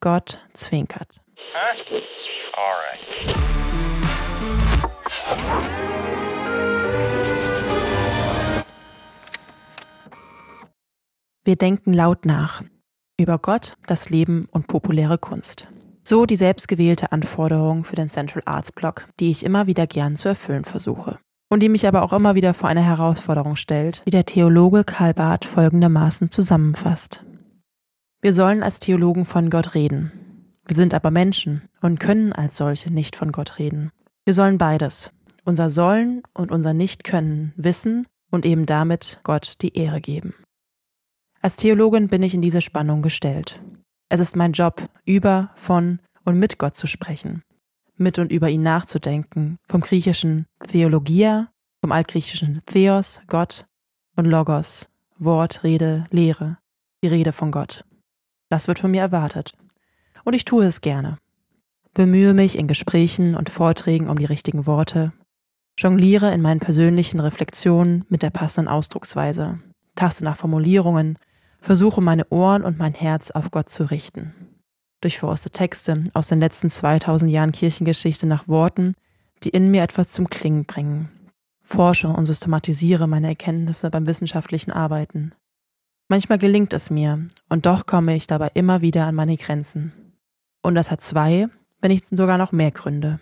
Gott zwinkert. All right. Wir denken laut nach über Gott, das Leben und populäre Kunst. So die selbstgewählte Anforderung für den Central Arts Block, die ich immer wieder gern zu erfüllen versuche. Und die mich aber auch immer wieder vor eine Herausforderung stellt, die der Theologe Karl Barth folgendermaßen zusammenfasst. Wir sollen als Theologen von Gott reden. Wir sind aber Menschen und können als solche nicht von Gott reden. Wir sollen beides, unser Sollen und unser Nicht-Können wissen und eben damit Gott die Ehre geben. Als Theologin bin ich in diese Spannung gestellt. Es ist mein Job, über, von und mit Gott zu sprechen, mit und über ihn nachzudenken, vom griechischen Theologia, vom altgriechischen Theos, Gott, und Logos, Wort, Rede, Lehre, die Rede von Gott. Das wird von mir erwartet. Und ich tue es gerne. Bemühe mich in Gesprächen und Vorträgen um die richtigen Worte, jongliere in meinen persönlichen Reflexionen mit der passenden Ausdrucksweise, taste nach Formulierungen, versuche meine Ohren und mein Herz auf Gott zu richten. Durchforste Texte aus den letzten 2000 Jahren Kirchengeschichte nach Worten, die in mir etwas zum Klingen bringen. Forsche und systematisiere meine Erkenntnisse beim wissenschaftlichen Arbeiten. Manchmal gelingt es mir, und doch komme ich dabei immer wieder an meine Grenzen. Und das hat zwei, wenn nicht sogar noch mehr Gründe.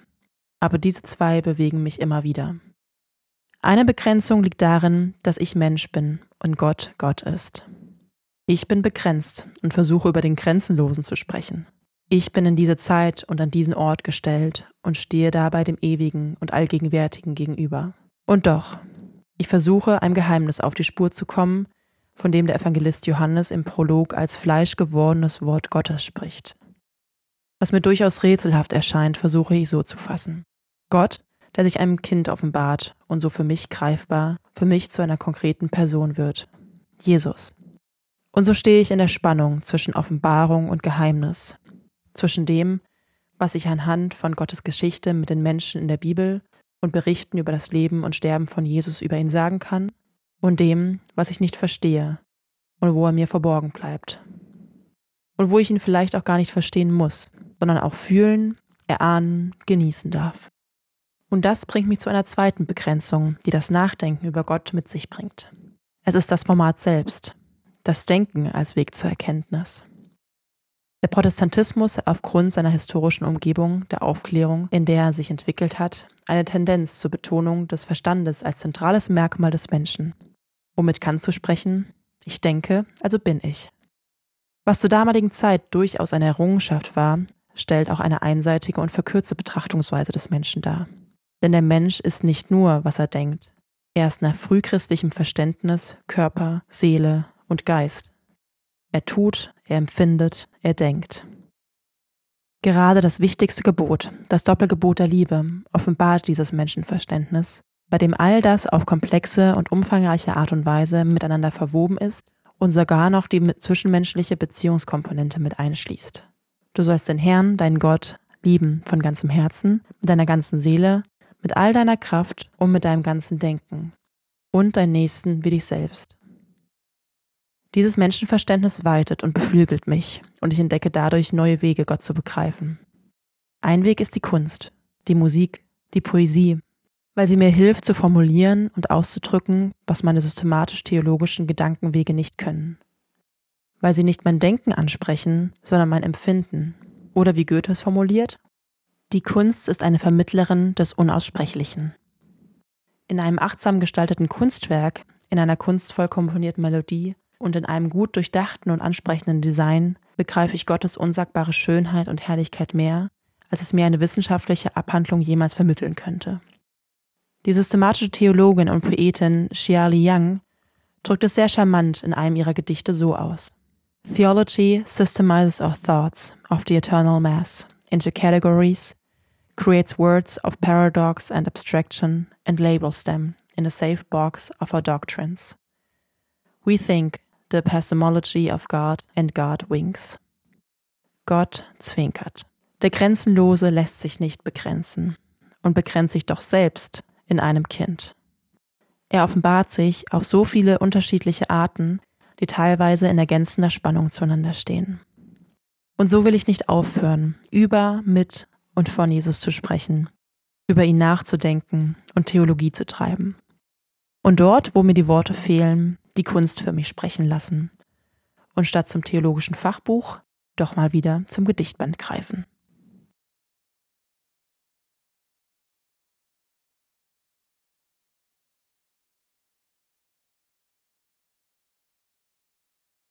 Aber diese zwei bewegen mich immer wieder. Eine Begrenzung liegt darin, dass ich Mensch bin und Gott Gott ist. Ich bin begrenzt und versuche über den Grenzenlosen zu sprechen. Ich bin in diese Zeit und an diesen Ort gestellt und stehe dabei dem Ewigen und Allgegenwärtigen gegenüber. Und doch, ich versuche, einem Geheimnis auf die Spur zu kommen, von dem der Evangelist Johannes im Prolog als fleischgewordenes Wort Gottes spricht. Was mir durchaus rätselhaft erscheint, versuche ich so zu fassen. Gott, der sich einem Kind offenbart und so für mich greifbar, für mich zu einer konkreten Person wird. Jesus. Und so stehe ich in der Spannung zwischen Offenbarung und Geheimnis, zwischen dem, was ich anhand von Gottes Geschichte mit den Menschen in der Bibel und Berichten über das Leben und Sterben von Jesus über ihn sagen kann, und dem, was ich nicht verstehe und wo er mir verborgen bleibt. Und wo ich ihn vielleicht auch gar nicht verstehen muss, sondern auch fühlen, erahnen, genießen darf. Und das bringt mich zu einer zweiten Begrenzung, die das Nachdenken über Gott mit sich bringt. Es ist das Format selbst, das Denken als Weg zur Erkenntnis. Der Protestantismus hat aufgrund seiner historischen Umgebung, der Aufklärung, in der er sich entwickelt hat, eine Tendenz zur Betonung des Verstandes als zentrales Merkmal des Menschen. Um mit Kant zu sprechen, ich denke, also bin ich. Was zur damaligen Zeit durchaus eine Errungenschaft war, stellt auch eine einseitige und verkürzte Betrachtungsweise des Menschen dar. Denn der Mensch ist nicht nur, was er denkt. Er ist nach frühchristlichem Verständnis Körper, Seele und Geist. Er tut, er empfindet, er denkt. Gerade das wichtigste Gebot, das Doppelgebot der Liebe, offenbart dieses Menschenverständnis, bei dem all das auf komplexe und umfangreiche Art und Weise miteinander verwoben ist und sogar noch die zwischenmenschliche Beziehungskomponente mit einschließt. Du sollst den Herrn, deinen Gott, lieben von ganzem Herzen, mit deiner ganzen Seele, mit all deiner Kraft und mit deinem ganzen Denken und deinen Nächsten wie dich selbst. Dieses Menschenverständnis weitet und beflügelt mich, und ich entdecke dadurch neue Wege, Gott zu begreifen. Ein Weg ist die Kunst, die Musik, die Poesie, weil sie mir hilft zu formulieren und auszudrücken, was meine systematisch-theologischen Gedankenwege nicht können. Weil sie nicht mein Denken ansprechen, sondern mein Empfinden. Oder wie Goethe es formuliert, die Kunst ist eine Vermittlerin des Unaussprechlichen. In einem achtsam gestalteten Kunstwerk, in einer kunstvoll komponierten Melodie, und in einem gut durchdachten und ansprechenden Design begreife ich Gottes unsagbare Schönheit und Herrlichkeit mehr, als es mir eine wissenschaftliche Abhandlung jemals vermitteln könnte. Die systematische Theologin und Poetin Xiali Yang drückt es sehr charmant in einem ihrer Gedichte so aus. Theology systemizes our thoughts of the eternal mass into categories, creates words of paradox and abstraction, and labels them in a safe box of our doctrines. We think The Epistemology of God and God Winks. Gott zwinkert. Der Grenzenlose lässt sich nicht begrenzen und begrenzt sich doch selbst in einem Kind. Er offenbart sich auf so viele unterschiedliche Arten, die teilweise in ergänzender Spannung zueinander stehen. Und so will ich nicht aufhören, über, mit und von Jesus zu sprechen, über ihn nachzudenken und Theologie zu treiben. Und dort, wo mir die Worte fehlen, die Kunst für mich sprechen lassen. Und statt zum theologischen Fachbuch doch mal wieder zum Gedichtband greifen.